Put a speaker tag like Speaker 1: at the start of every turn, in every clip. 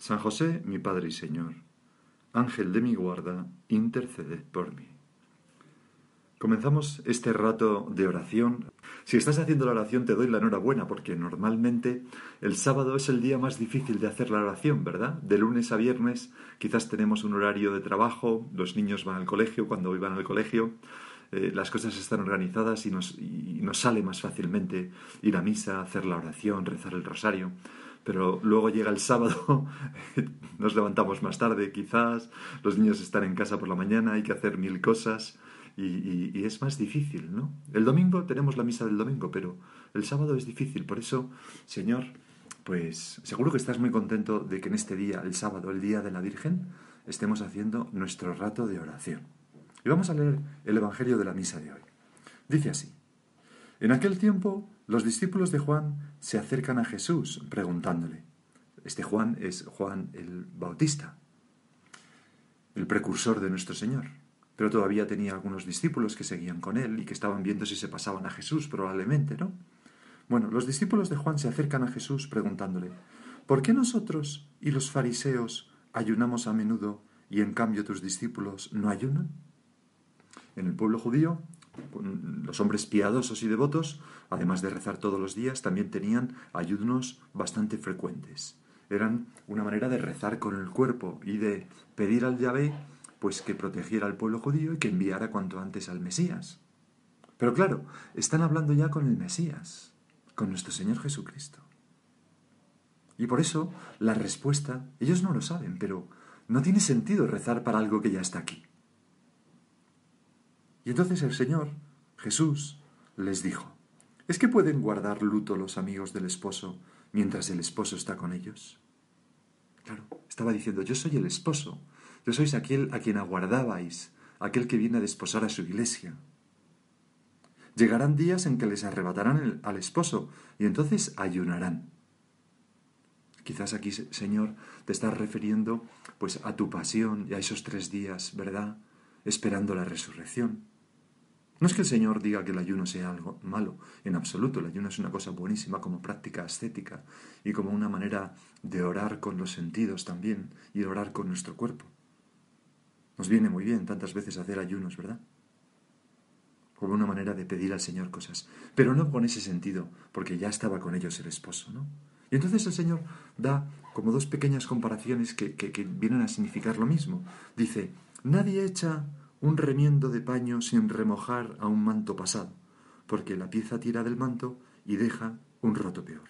Speaker 1: San José, mi Padre y Señor, Ángel de mi guarda, intercede por mí. Comenzamos este rato de oración. Si estás haciendo la oración te doy la enhorabuena porque normalmente el sábado es el día más difícil de hacer la oración, ¿verdad? De lunes a viernes quizás tenemos un horario de trabajo, los niños van al colegio, cuando hoy van al colegio eh, las cosas están organizadas y nos, y nos sale más fácilmente ir a misa, hacer la oración, rezar el rosario pero luego llega el sábado, nos levantamos más tarde quizás, los niños están en casa por la mañana, hay que hacer mil cosas y, es más difícil, ¿no? El domingo tenemos la misa del domingo, pero el sábado es difícil, por eso, Señor, pues seguro que estás muy contento de que en este día, el sábado, el día de la Virgen, estemos haciendo nuestro rato de oración. Y vamos a leer el Evangelio de la misa de hoy. Dice así, en aquel tiempo los discípulos de Juan se acercan a Jesús preguntándole. Este Juan es Juan el Bautista, el precursor de nuestro Señor. Pero todavía tenía algunos discípulos que seguían con él y que estaban viendo si se pasaban a Jesús, probablemente, ¿no? Bueno, los discípulos de Juan se acercan a Jesús preguntándole, ¿por qué nosotros y los fariseos ayunamos a menudo y en cambio tus discípulos no ayunan? En el pueblo judío los hombres piadosos y devotos, además de rezar todos los días, también tenían ayunos bastante frecuentes. Eran una manera de rezar con el cuerpo y de pedir al Yahvé pues que protegiera al pueblo judío y que enviara cuanto antes al Mesías. Pero claro, están hablando ya con el Mesías, con nuestro Señor Jesucristo. Y por eso la respuesta, ellos no lo saben, pero no tiene sentido rezar para algo que ya está aquí. Y entonces el Señor, Jesús, les dijo, ¿es que pueden guardar luto los amigos del esposo mientras el esposo está con ellos? Claro, estaba diciendo, yo soy el esposo, yo sois aquel a quien aguardabais, aquel que viene a desposar a su iglesia. Llegarán días en que les arrebatarán al esposo y entonces ayunarán. Quizás aquí, Señor, te estás refiriendo pues a tu pasión y a esos tres días, ¿verdad? Esperando la resurrección. No es que el Señor diga que el ayuno sea algo malo, en absoluto. El ayuno es una cosa buenísima como práctica ascética y como una manera de orar con los sentidos también y orar con nuestro cuerpo. Nos viene muy bien tantas veces hacer ayunos, ¿verdad? Como una manera de pedir al Señor cosas, pero no con ese sentido, porque ya estaba con ellos el esposo, ¿no? Y entonces el Señor da como dos pequeñas comparaciones que, que vienen a significar lo mismo. Dice, nadie echa un remiendo de paño sin remojar a un manto pasado, porque la pieza tira del manto y deja un roto peor.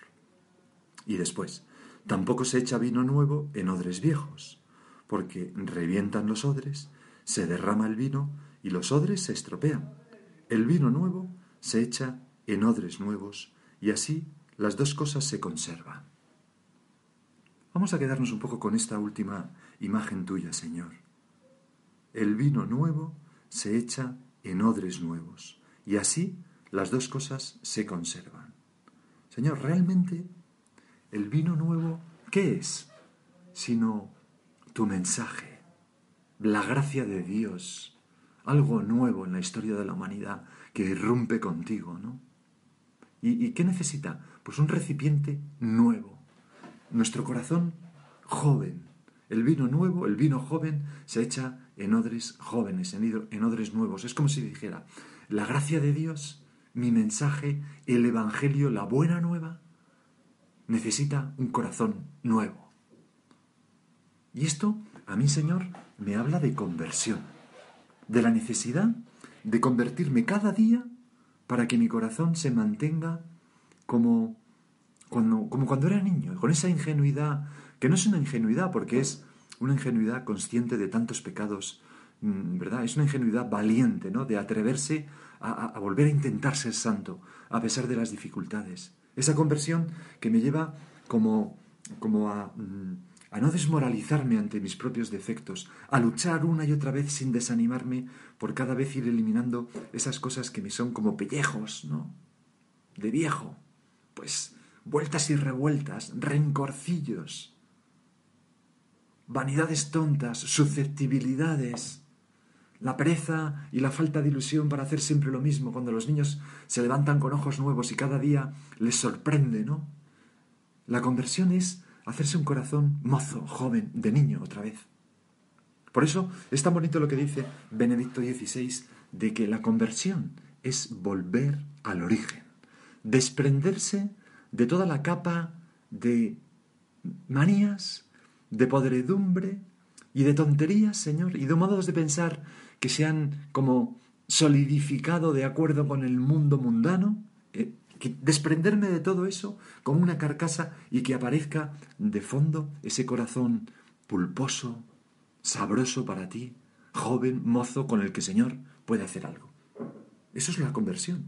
Speaker 1: Y después, tampoco se echa vino nuevo en odres viejos, porque revientan los odres, se derrama el vino y los odres se estropean. El vino nuevo se echa en odres nuevos y así las dos cosas se conservan. Vamos a quedarnos un poco con esta última imagen tuya, Señor el vino nuevo se echa en odres nuevos, y así las dos cosas se conservan. Señor, realmente el vino nuevo, ¿qué es? Sino tu mensaje, la gracia de Dios, algo nuevo en la historia de la humanidad que irrumpe contigo, ¿no? ¿Y, ¿Y, qué necesita? Pues un recipiente nuevo. Nuestro corazón joven. El vino nuevo, el vino joven, se echa en odres jóvenes, en odres nuevos. Es como si dijera, la gracia de Dios, mi mensaje, el Evangelio, la buena nueva, necesita un corazón nuevo. Y esto, a mí, Señor, me habla de conversión, de la necesidad de convertirme cada día para que mi corazón se mantenga como cuando, como cuando era niño, con esa ingenuidad, que no es una ingenuidad porque es una ingenuidad consciente de tantos pecados, mm, ¿verdad? Es una ingenuidad valiente, ¿no? De atreverse a, volver a intentar ser santo, a pesar de las dificultades. Esa conversión que me lleva como, como a, mm, a no desmoralizarme ante mis propios defectos, a luchar una y otra vez sin desanimarme por cada vez ir eliminando esas cosas que me son como pellejos, ¿no? De viejo. Pues vueltas y revueltas, rencorcillos, vanidades tontas, susceptibilidades, la pereza y la falta de ilusión para hacer siempre lo mismo cuando los niños se levantan con ojos nuevos y cada día les sorprende, ¿no? La conversión es hacerse un corazón mozo, joven, de niño otra vez. Por eso es tan bonito lo que dice Benedicto XVI de que la conversión es volver al origen, desprenderse de toda la capa de manías, de podredumbre y de tonterías, Señor, y de modos de pensar que se han como solidificado de acuerdo con el mundo mundano, eh, desprenderme de todo eso como una carcasa y que aparezca de fondo ese corazón pulposo, sabroso para ti, joven, mozo, con el que Señor puede hacer algo. Eso es la conversión.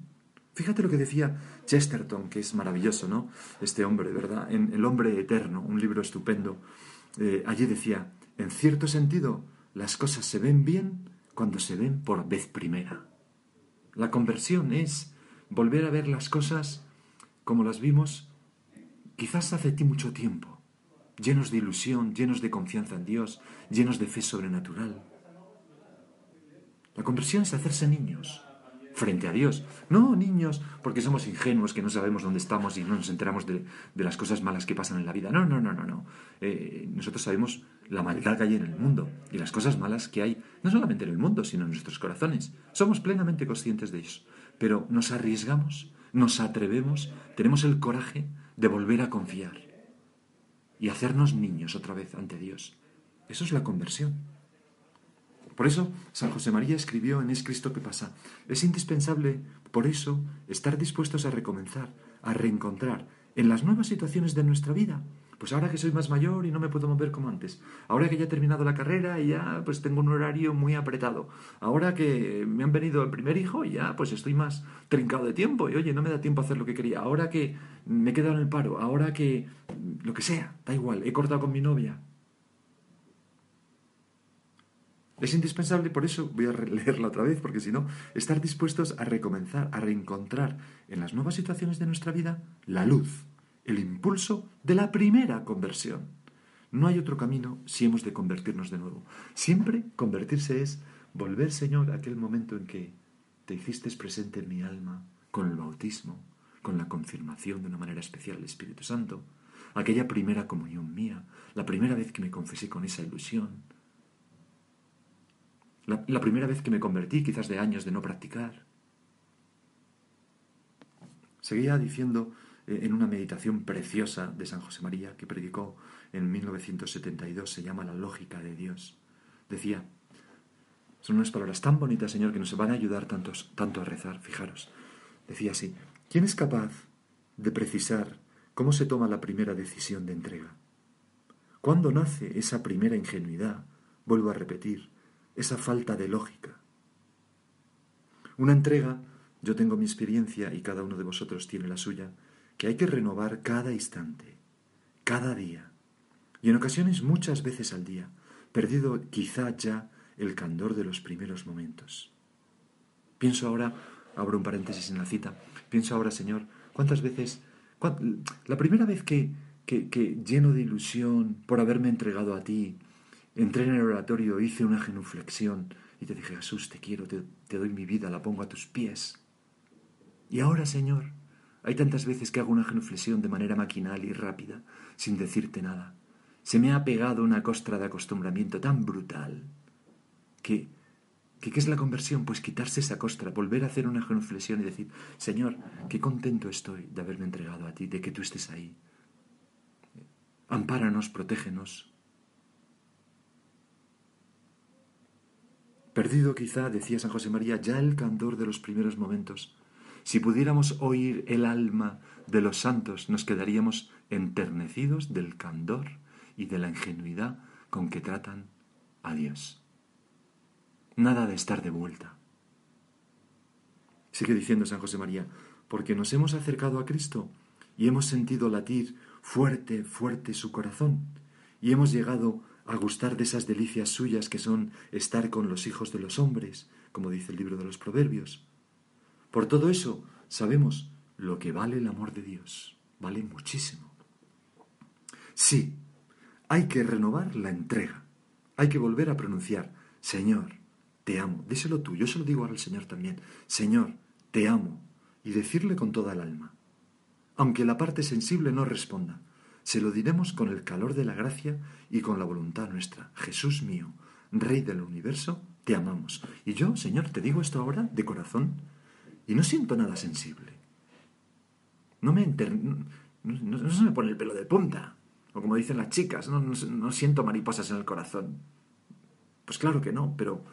Speaker 1: Fíjate lo que decía Chesterton, que es maravilloso, ¿no? Este hombre, ¿verdad? En El hombre eterno, un libro estupendo. Eh, allí decía, en cierto sentido, las cosas se ven bien cuando se ven por vez primera. La conversión es volver a ver las cosas como las vimos quizás hace mucho tiempo, llenos de ilusión, llenos de confianza en Dios, llenos de fe sobrenatural. La conversión es hacerse niños frente a Dios. No niños porque somos ingenuos, que no sabemos dónde estamos y no nos enteramos de, las cosas malas que pasan en la vida. No, no, no, no, no. Eh, nosotros sabemos la maldad que hay en el mundo y las cosas malas que hay, no solamente en el mundo, sino en nuestros corazones. Somos plenamente conscientes de eso. Pero nos arriesgamos, nos atrevemos, tenemos el coraje de volver a confiar y hacernos niños otra vez ante Dios. Eso es la conversión. Por eso San José María escribió en Es Cristo que pasa. Es indispensable, por eso, estar dispuestos a recomenzar, a reencontrar en las nuevas situaciones de nuestra vida pues ahora que soy más mayor y no me puedo mover como antes, ahora que ya he terminado la carrera y ya pues tengo un horario muy apretado, ahora que me han venido el primer hijo y ya pues estoy más trincado de tiempo y oye, no me da tiempo a hacer lo que quería, ahora que me he quedado en el paro, ahora que lo que sea, da igual, he cortado con mi novia. Es indispensable, por eso voy a leerla otra vez, porque si no, estar dispuestos a recomenzar, a reencontrar en las nuevas situaciones de nuestra vida la luz el impulso de la primera conversión. No hay otro camino si hemos de convertirnos de nuevo. Siempre convertirse es volver, Señor, a aquel momento en que te hiciste presente en mi alma, con el bautismo, con la confirmación de una manera especial del Espíritu Santo, aquella primera comunión mía, la primera vez que me confesé con esa ilusión, la, primera vez que me convertí, quizás de años de no practicar. Seguía diciendo eh, en una meditación preciosa de San José María que predicó en 1972, se llama La lógica de Dios. Decía, son unas palabras tan bonitas, Señor, que nos van a ayudar tanto a rezar, fijaros. Decía así, ¿quién es capaz de precisar cómo se toma la primera decisión de entrega? ¿Cuándo nace esa primera ingenuidad? Vuelvo a repetir, esa falta de lógica. Una entrega, yo tengo mi experiencia y cada uno de vosotros tiene la suya, que hay que renovar cada instante, cada día, y en ocasiones muchas veces al día, perdido quizá ya el candor de los primeros momentos. Pienso ahora, abro un paréntesis en la cita, pienso ahora, Señor, cuántas veces, la primera vez que, que, lleno de ilusión por haberme entregado a ti, entré en el oratorio, hice una genuflexión y te dije, Jesús, te quiero, te, doy mi vida, la pongo a tus pies. Y ahora, Señor, hay tantas veces que hago una genuflexión de manera maquinal y rápida, sin decirte nada. Se me ha pegado una costra de acostumbramiento tan brutal que, que ¿qué es la conversión? Pues quitarse esa costra, volver a hacer una genuflexión y decir, Señor, qué contento estoy de haberme entregado a ti, de que tú estés ahí. Ampáranos, protégenos. Perdido quizá, decía San José María, ya el candor de los primeros momentos, si pudiéramos oír el alma de los santos, nos quedaríamos enternecidos del candor y de la ingenuidad con que tratan a Dios. Nada de estar de vuelta. Sigue diciendo San José María, porque nos hemos acercado a Cristo y hemos sentido latir fuerte, fuerte su corazón, y hemos llegado a gustar de esas delicias suyas que son estar con los hijos de los hombres, como dice el libro de los Proverbios. Por todo eso sabemos lo que vale el amor de Dios. Vale muchísimo. Sí, hay que renovar la entrega. Hay que volver a pronunciar, Señor, te amo. Díselo tú, yo se lo digo ahora al Señor también. Señor, te amo. Y decirle con toda el alma. Aunque la parte sensible no responda, se lo diremos con el calor de la gracia y con la voluntad nuestra. Jesús mío, Rey del universo, te amamos. Y yo, Señor, te digo esto ahora de corazón y no siento nada sensible. No me no, se me pone el pelo de punta. O como dicen las chicas, no, siento mariposas en el corazón. Pues claro que no, pero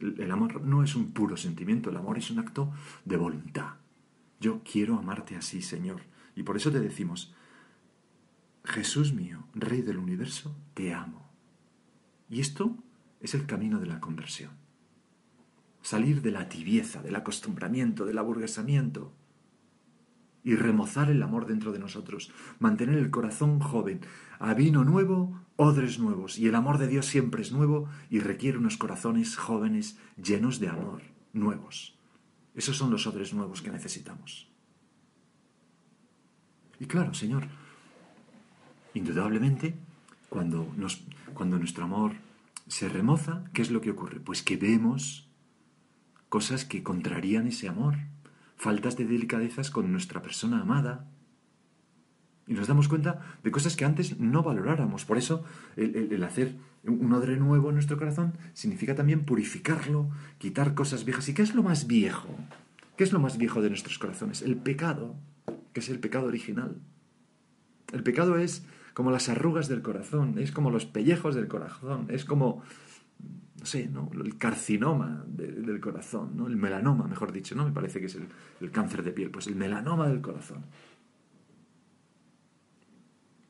Speaker 1: el amor no es un puro sentimiento, el amor es un acto de voluntad. Yo quiero amarte así, Señor. Y por eso te decimos, Jesús mío, Rey del universo, te amo. Y esto es el camino de la conversión. Salir de la tibieza, del acostumbramiento, del aburguesamiento y remozar el amor dentro de nosotros, mantener el corazón joven, a vino nuevo, odres nuevos, y el amor de Dios siempre es nuevo y requiere unos corazones jóvenes llenos de amor, nuevos. Esos son los odres nuevos que necesitamos. Y claro, Señor, indudablemente, cuando, nos, cuando nuestro amor se remoza, ¿qué es lo que ocurre? Pues que vemos cosas que contrarían ese amor, faltas de delicadezas con nuestra persona amada. Y nos damos cuenta de cosas que antes no valoráramos. Por eso el, hacer un odre nuevo en nuestro corazón significa también purificarlo, quitar cosas viejas. ¿Y qué es lo más viejo? ¿Qué es lo más viejo de nuestros corazones? El pecado, que es el pecado original. El pecado es como las arrugas del corazón, es como los pellejos del corazón, es como no sé, ¿no? el carcinoma del corazón, ¿no? el melanoma, mejor dicho, ¿no? Me parece que es el, cáncer de piel, pues el melanoma del corazón.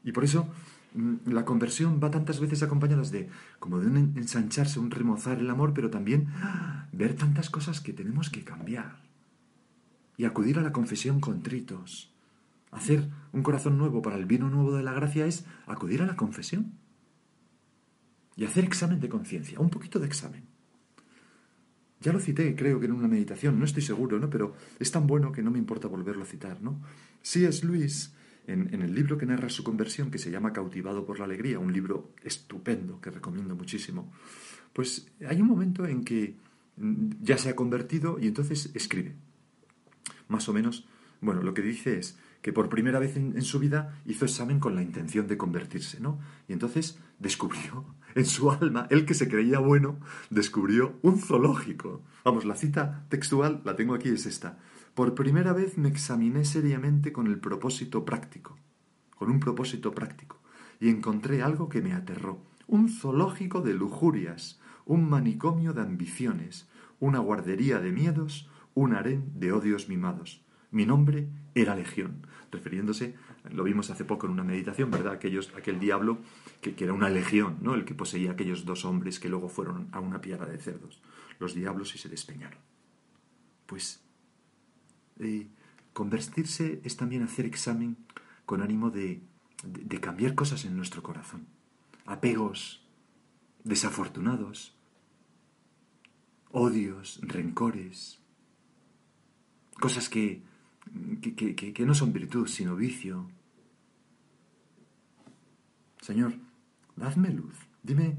Speaker 1: Y por eso mm, la conversión va tantas veces acompañada de como de un ensancharse, un remozar el amor, pero también ¡ah! ver tantas cosas que tenemos que cambiar y acudir a la confesión con tritos. Hacer un corazón nuevo para el vino nuevo de la gracia es acudir a la confesión y hacer examen de conciencia, un poquito de examen. Ya lo cité, creo que en una meditación, no estoy seguro, ¿no? Pero es tan bueno que no me importa volverlo a citar, ¿no? Sí es Luis, en, en, el libro que narra su conversión, que se llama Cautivado por la Alegría, un libro estupendo que recomiendo muchísimo, pues hay un momento en que ya se ha convertido y entonces escribe. Más o menos, bueno, lo que dice es que por primera vez en, su vida hizo examen con la intención de convertirse, ¿no? Y entonces descubrió en su alma, él que se creía bueno, descubrió un zoológico. Vamos, la cita textual, la tengo aquí, es esta. Por primera vez me examiné seriamente con el propósito práctico, con un propósito práctico, y encontré algo que me aterró. Un zoológico de lujurias, un manicomio de ambiciones, una guardería de miedos, un harén de odios mimados. Mi nombre era Legión, refiriéndose, lo vimos hace poco en una meditación, ¿verdad? Aquellos, aquel diablo que, era una legión, ¿no? El que poseía aquellos dos hombres que luego fueron a una piara de cerdos, los diablos y se despeñaron. Pues eh, convertirse es también hacer examen con ánimo de, de cambiar cosas en nuestro corazón, apegos desafortunados, odios, rencores, cosas que, que, no son virtud, sino vicio. Señor, Dadme luz. Dime,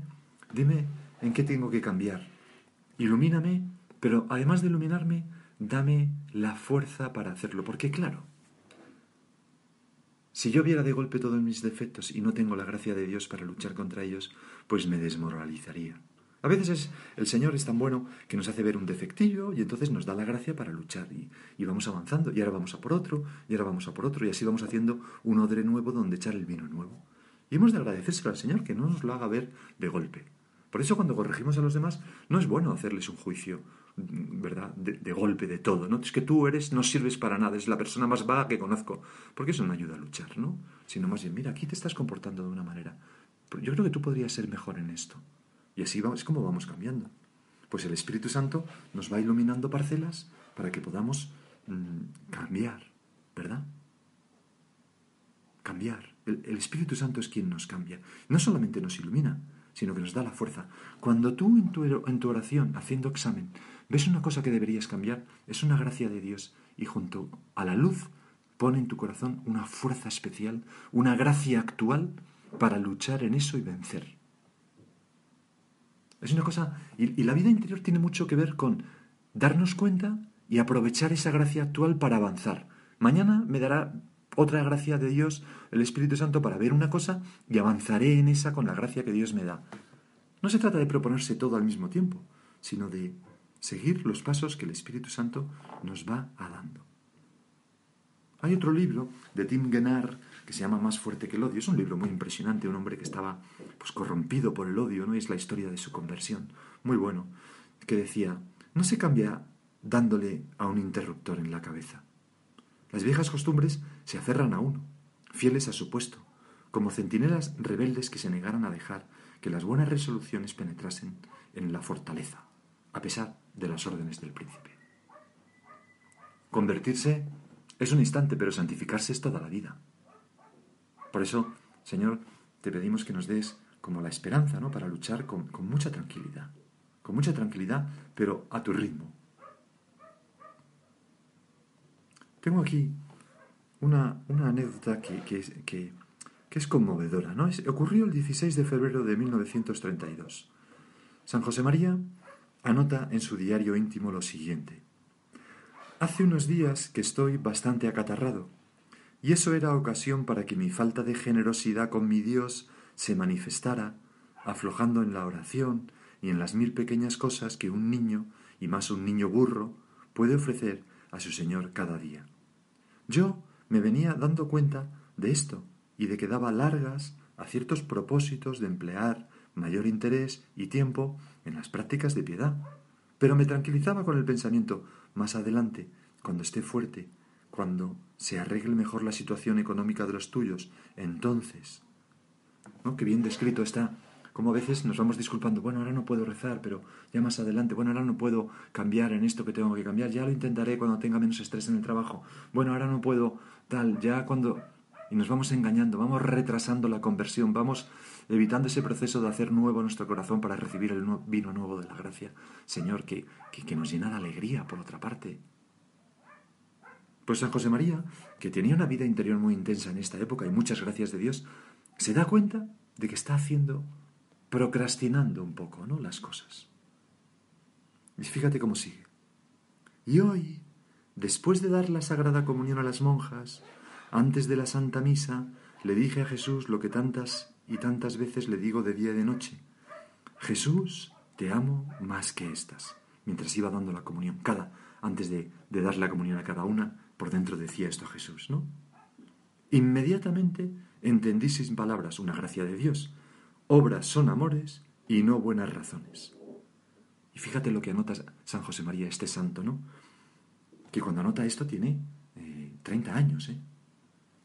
Speaker 1: dime en qué tengo que cambiar. Ilumíname, pero además de iluminarme, dame la fuerza para hacerlo. Porque claro, si yo viera de golpe todos mis defectos y no tengo la gracia de Dios para luchar contra ellos, pues me desmoralizaría. A veces el Señor es tan bueno que nos hace ver un defectillo y entonces nos da la gracia para luchar y, y, vamos avanzando y ahora vamos a por otro y ahora vamos a por otro y así vamos haciendo un odre nuevo donde echar el vino nuevo. Y hemos de agradecérselo al Señor que no nos lo haga ver de golpe. Por eso cuando corregimos a los demás no es bueno hacerles un juicio, ¿verdad? De, golpe de todo, ¿no? Es que tú eres, no sirves para nada, es la persona más vaga que conozco. Porque eso no ayuda a luchar, ¿no? Sino más bien, mira, aquí te estás comportando de una manera. Yo creo que tú podrías ser mejor en esto. Y así vamos, es como vamos cambiando. Pues el Espíritu Santo nos va iluminando parcelas para que podamos mm, cambiar, ¿verdad? Cambiar El, Espíritu Santo es quien nos cambia. No solamente nos ilumina, sino que nos da la fuerza. Cuando tú en tu, en tu oración, haciendo examen, ves una cosa que deberías cambiar, es una gracia de Dios y junto a la luz pone en tu corazón una fuerza especial, una gracia actual para luchar en eso y vencer. Es una cosa, y, la vida interior tiene mucho que ver con darnos cuenta y aprovechar esa gracia actual para avanzar. Mañana me dará otra gracia de Dios, el Espíritu Santo, para ver una cosa y avanzaré en esa con la gracia que Dios me da. No se trata de proponerse todo al mismo tiempo, sino de seguir los pasos que el Espíritu Santo nos va a dando. Hay otro libro de Tim Gennard que se llama Más fuerte que el odio. Es un libro muy impresionante, un hombre que estaba pues, corrompido por el odio, ¿no? es la historia de su conversión. Muy bueno. Que decía, no se cambia dándole a un interruptor en la cabeza. Las viejas costumbres se aferran a uno, fieles a su puesto, como centinelas rebeldes que se negaran a dejar que las buenas resoluciones penetrasen en la fortaleza, a pesar de las órdenes del príncipe. Convertirse es un instante, pero santificarse es toda la vida. Por eso, Señor, te pedimos que nos des como la esperanza, ¿no? Para luchar con, mucha tranquilidad. Con mucha tranquilidad, pero a tu ritmo. Tengo aquí una, anécdota que, que, es conmovedora, ¿no? ocurrió el 16 de febrero de 1932. San José María anota en su diario íntimo lo siguiente. Hace unos días que estoy bastante acatarrado y eso era ocasión para que mi falta de generosidad con mi Dios se manifestara, aflojando en la oración y en las mil pequeñas cosas que un niño, y más un niño burro, puede ofrecer a su Señor cada día. Yo me venía dando cuenta de esto y de que daba largas a ciertos propósitos de emplear mayor interés y tiempo en las prácticas de piedad, pero me tranquilizaba con el pensamiento más adelante, cuando esté fuerte cuando se arregle mejor la situación económica de los tuyos, entonces, ¿no? Que bien descrito está, como a veces nos vamos disculpando, bueno, ahora no puedo rezar, pero ya más adelante, bueno, ahora no puedo cambiar en esto que tengo que cambiar, ya lo intentaré cuando tenga menos estrés en el trabajo, bueno, ahora no puedo tal, ya cuando... Y nos vamos engañando, vamos retrasando la conversión, vamos evitando ese proceso de hacer nuevo nuestro corazón para recibir el vino nuevo de la gracia. Señor, que, que, que nos llena de alegría, por otra parte. Pues San José María, que tenía una vida interior muy intensa en esta época y muchas gracias de Dios, se da cuenta de que está haciendo, procrastinando un poco, ¿no? Las cosas. Y fíjate cómo sigue. Y hoy, después de dar la Sagrada Comunión a las monjas, antes de la Santa Misa, le dije a Jesús lo que tantas y tantas veces le digo de día y de noche. Jesús, te amo más que estas. Mientras iba dando la comunión, cada, antes de, de dar la comunión a cada una, por dentro decía esto a Jesús, ¿no? Inmediatamente entendí sin palabras una gracia de Dios. Obras son amores y no buenas razones. Y fíjate lo que anota San José María, este santo, ¿no? Que cuando anota esto tiene 30 eh, años, ¿eh?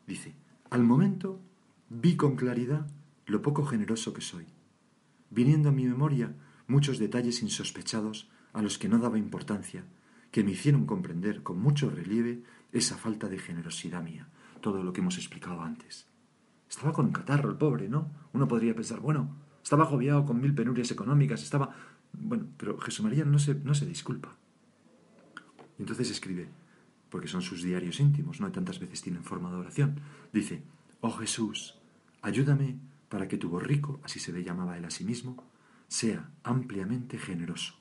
Speaker 1: Dice, al momento vi con claridad lo poco generoso que soy, viniendo a mi memoria muchos detalles insospechados a los que no daba importancia, que me hicieron comprender con mucho relieve esa falta de generosidad mía, todo lo que hemos explicado antes. Estaba con catarro el pobre, ¿no? Uno podría pensar, bueno, estaba agobiado con mil penurias económicas, estaba... Bueno, pero Jesús María no se, no se disculpa. Y entonces escribe, porque son sus diarios íntimos, ¿no? Tantas veces tienen forma de oración. Dice, oh Jesús, ayúdame para que tu borrico, así se le llamaba él a sí mismo, sea ampliamente generoso.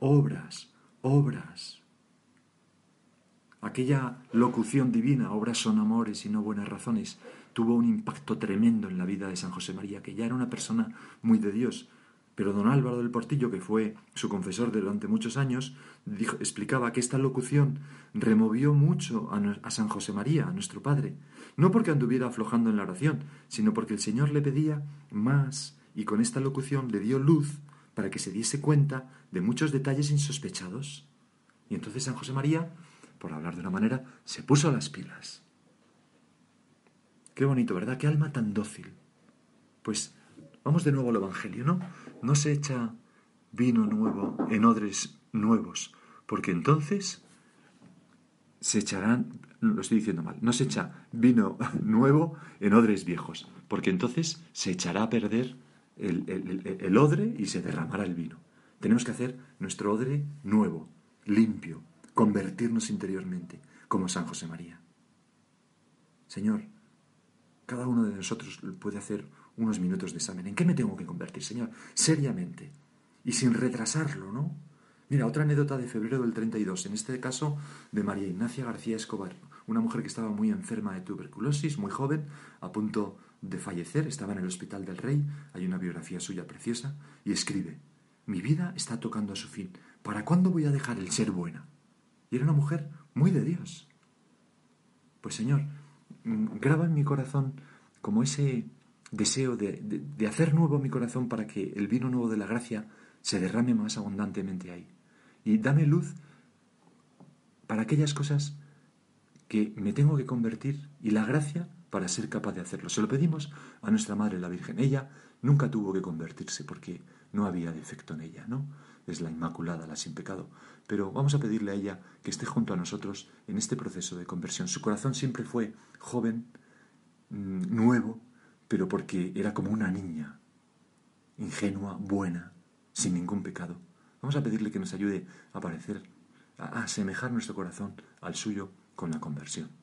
Speaker 1: Obras, obras, Aquella locución divina, obras son amores y no buenas razones, tuvo un impacto tremendo en la vida de San José María, que ya era una persona muy de Dios. Pero don Álvaro del Portillo, que fue su confesor durante muchos años, explicaba que esta locución removió mucho a, a San José María, a nuestro Padre, no porque anduviera aflojando en la oración, sino porque el Señor le pedía más y con esta locución le dio luz para que se diese cuenta de muchos detalles insospechados. Y entonces San José María por hablar de una manera, se puso las pilas. Qué bonito, ¿verdad? Qué alma tan dócil. Pues vamos de nuevo al Evangelio, ¿no? No se echa vino nuevo en odres nuevos, porque entonces se echarán, lo estoy diciendo mal, no se echa vino nuevo en odres viejos, porque entonces se echará a perder el, odre y se derramará el vino. Tenemos que hacer nuestro odre nuevo, limpio, convertirnos interiormente, como San José María. Señor, cada uno de nosotros puede hacer unos minutos de examen. ¿En qué me tengo que convertir, Señor? Seriamente y sin retrasarlo, ¿no? Mira, otra anécdota de febrero del 32, en este caso de María Ignacia García Escobar, una mujer que estaba muy enferma de tuberculosis, muy joven, a punto de fallecer, estaba en el Hospital del Rey, hay una biografía suya preciosa, y escribe, mi vida está tocando a su fin, ¿para cuándo voy a dejar el ser buena? Y era una mujer muy de Dios. Pues Señor, mm, graba en mi corazón como ese deseo de, de hacer nuevo mi corazón para que el vino nuevo de la gracia se derrame más abundantemente ahí y dame luz para aquellas cosas que me tengo que convertir y la gracia para ser capaz de hacerlo. Se lo pedimos a nuestra Madre la Virgen. Ella nunca tuvo que convertirse porque no había defecto en ella, ¿no? Es la Inmaculada, la sin pecado. Pero vamos a pedirle a ella que esté junto a nosotros en este proceso de conversión. Su corazón siempre fue joven, mm, nuevo, pero porque era como una niña, ingenua, buena, sin ningún pecado. Vamos a pedirle que nos ayude a parecer, a asemejar nuestro corazón al suyo con la conversión.